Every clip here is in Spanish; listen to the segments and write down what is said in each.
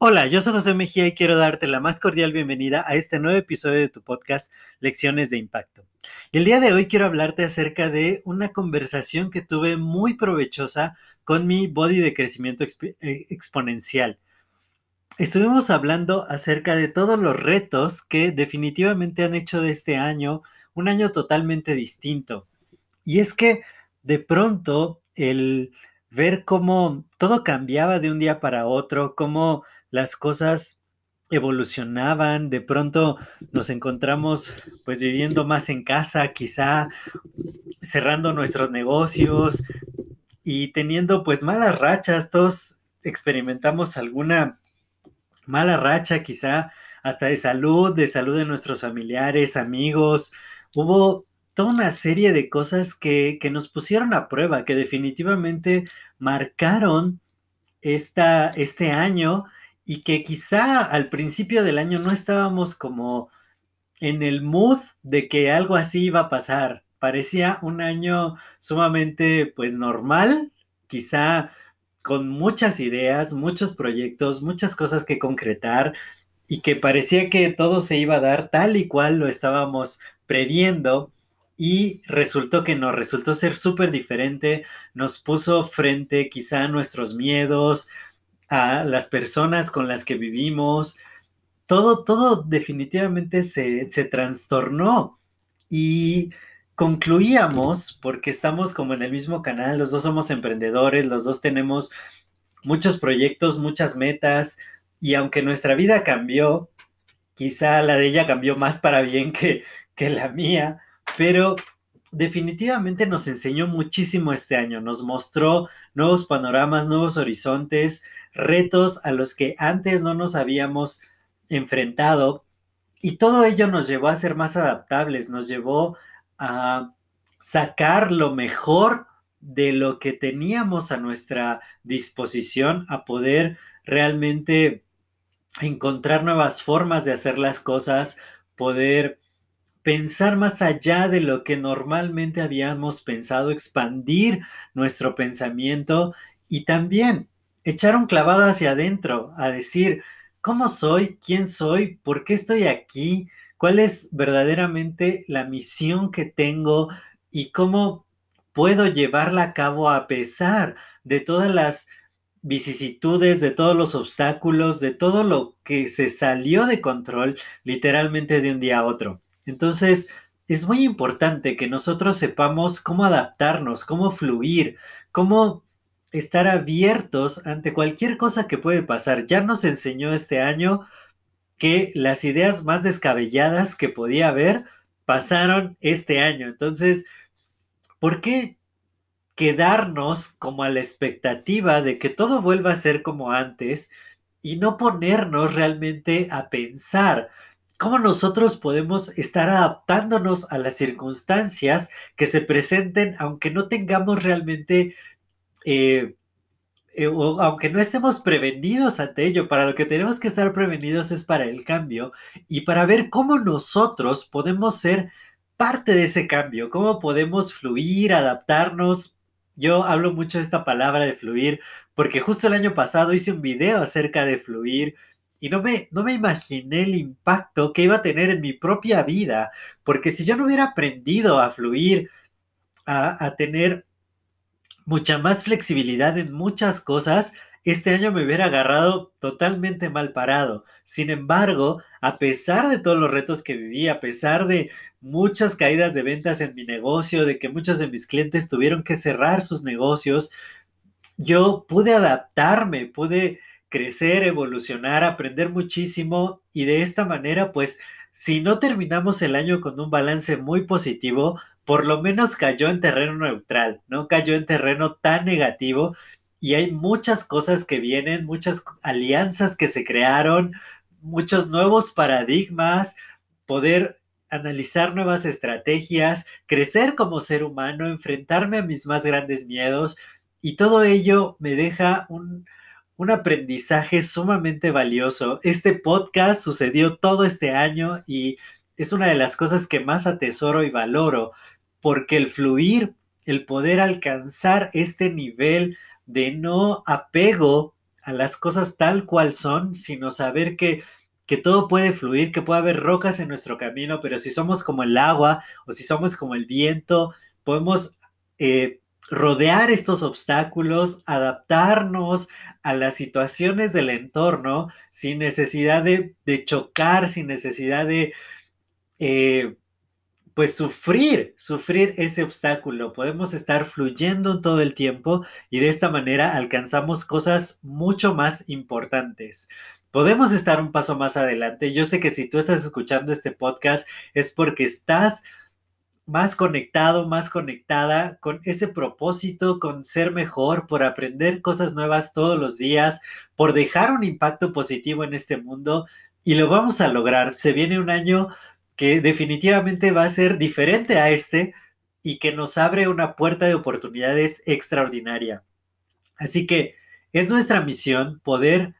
Hola, yo soy José Mejía y quiero darte la más cordial bienvenida a este nuevo episodio de tu podcast Lecciones de Impacto. Y el día de hoy quiero hablarte acerca de una conversación que tuve muy provechosa con mi body de crecimiento eh, exponencial. Estuvimos hablando acerca de todos los retos que definitivamente han hecho de este año un año totalmente distinto. Y es que de pronto el ver cómo todo cambiaba de un día para otro, cómo las cosas evolucionaban, de pronto nos encontramos pues viviendo más en casa, quizá cerrando nuestros negocios y teniendo pues malas rachas, todos experimentamos alguna mala racha quizá hasta de salud, de salud de nuestros familiares, amigos, hubo toda una serie de cosas que, que nos pusieron a prueba, que definitivamente marcaron esta, este año y que quizá al principio del año no estábamos como en el mood de que algo así iba a pasar. Parecía un año sumamente pues normal, quizá con muchas ideas, muchos proyectos, muchas cosas que concretar y que parecía que todo se iba a dar tal y cual lo estábamos previendo y resultó que no, resultó ser súper diferente, nos puso frente quizá a nuestros miedos, a las personas con las que vivimos, todo, todo definitivamente se, se trastornó y concluíamos, porque estamos como en el mismo canal, los dos somos emprendedores, los dos tenemos muchos proyectos, muchas metas, y aunque nuestra vida cambió, quizá la de ella cambió más para bien que, que la mía, pero definitivamente nos enseñó muchísimo este año, nos mostró nuevos panoramas, nuevos horizontes, retos a los que antes no nos habíamos enfrentado. Y todo ello nos llevó a ser más adaptables, nos llevó a sacar lo mejor de lo que teníamos a nuestra disposición, a poder realmente encontrar nuevas formas de hacer las cosas, poder pensar más allá de lo que normalmente habíamos pensado, expandir nuestro pensamiento y también echar un clavado hacia adentro, a decir, ¿cómo soy? ¿Quién soy? ¿Por qué estoy aquí? ¿Cuál es verdaderamente la misión que tengo? ¿Y cómo puedo llevarla a cabo a pesar de todas las vicisitudes, de todos los obstáculos, de todo lo que se salió de control literalmente de un día a otro? Entonces, es muy importante que nosotros sepamos cómo adaptarnos, cómo fluir, cómo estar abiertos ante cualquier cosa que puede pasar. Ya nos enseñó este año que las ideas más descabelladas que podía haber pasaron este año. Entonces, ¿por qué quedarnos como a la expectativa de que todo vuelva a ser como antes y no ponernos realmente a pensar cómo nosotros podemos estar adaptándonos a las circunstancias que se presenten, aunque no tengamos realmente, eh, eh, o aunque no estemos prevenidos ante ello. Para lo que tenemos que estar prevenidos es para el cambio y para ver cómo nosotros podemos ser parte de ese cambio, cómo podemos fluir, adaptarnos. Yo hablo mucho de esta palabra de fluir porque justo el año pasado hice un video acerca de fluir y no me, no me imaginé el impacto que iba a tener en mi propia vida, porque si yo no hubiera aprendido a fluir, a, a tener mucha más flexibilidad en muchas cosas, este año me hubiera agarrado totalmente mal parado. Sin embargo, a pesar de todos los retos que viví, a pesar de muchas caídas de ventas en mi negocio, de que muchos de mis clientes tuvieron que cerrar sus negocios, yo pude adaptarme, pude crecer, evolucionar, aprender muchísimo y de esta manera, pues, si no terminamos el año con un balance muy positivo, por lo menos cayó en terreno neutral, no cayó en terreno tan negativo y hay muchas cosas que vienen, muchas alianzas que se crearon, muchos nuevos paradigmas, poder analizar nuevas estrategias, crecer como ser humano, enfrentarme a mis más grandes miedos y todo ello me deja un, un aprendizaje sumamente valioso. Este podcast sucedió todo este año y es una de las cosas que más atesoro y valoro, porque el fluir, el poder alcanzar este nivel de no apego a las cosas tal cual son, sino saber que, que todo puede fluir, que puede haber rocas en nuestro camino, pero si somos como el agua o si somos como el viento, podemos eh, rodear estos obstáculos, adaptarnos a las situaciones del entorno sin necesidad de, chocar, sin necesidad de... Eh, pues sufrir, sufrir ese obstáculo. Podemos estar fluyendo todo el tiempo y de esta manera alcanzamos cosas mucho más importantes. Podemos estar un paso más adelante. Yo sé que si tú estás escuchando este podcast es porque estás más conectado, más conectada con ese propósito, con ser mejor, por aprender cosas nuevas todos los días, por dejar un impacto positivo en este mundo y lo vamos a lograr. Se viene un año que definitivamente va a ser diferente a este y que nos abre una puerta de oportunidades extraordinaria. Así que es nuestra misión poder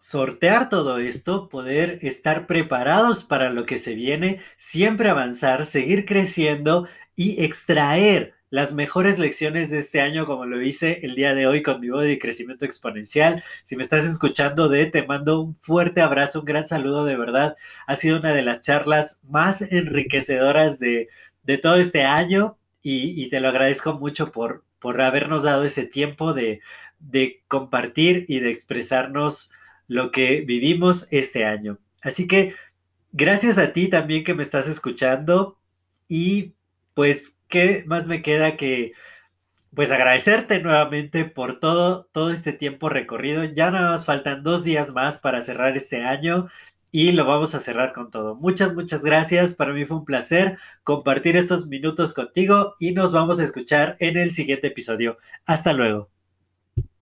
sortear todo esto, poder estar preparados para lo que se viene, siempre avanzar, seguir creciendo y extraer las mejores lecciones de este año, como lo hice el día de hoy con mi voz de crecimiento exponencial. Si me estás escuchando de, te mando un fuerte abrazo, un gran saludo de verdad. Ha sido una de las charlas más enriquecedoras de, de todo este año y, y, te lo agradezco mucho por, por habernos dado ese tiempo de, de compartir y de expresarnos lo que vivimos este año. Así que gracias a ti también que me estás escuchando y pues ¿qué más me queda que pues agradecerte nuevamente por todo, todo este tiempo recorrido. Ya nos faltan dos días más para cerrar este año y lo vamos a cerrar con todo. Muchas, muchas gracias. Para mí fue un placer compartir estos minutos contigo y nos vamos a escuchar en el siguiente episodio. Hasta luego.